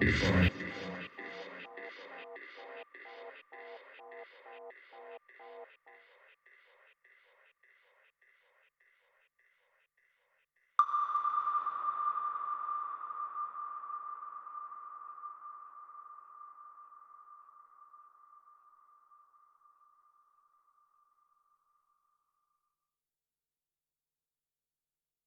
If I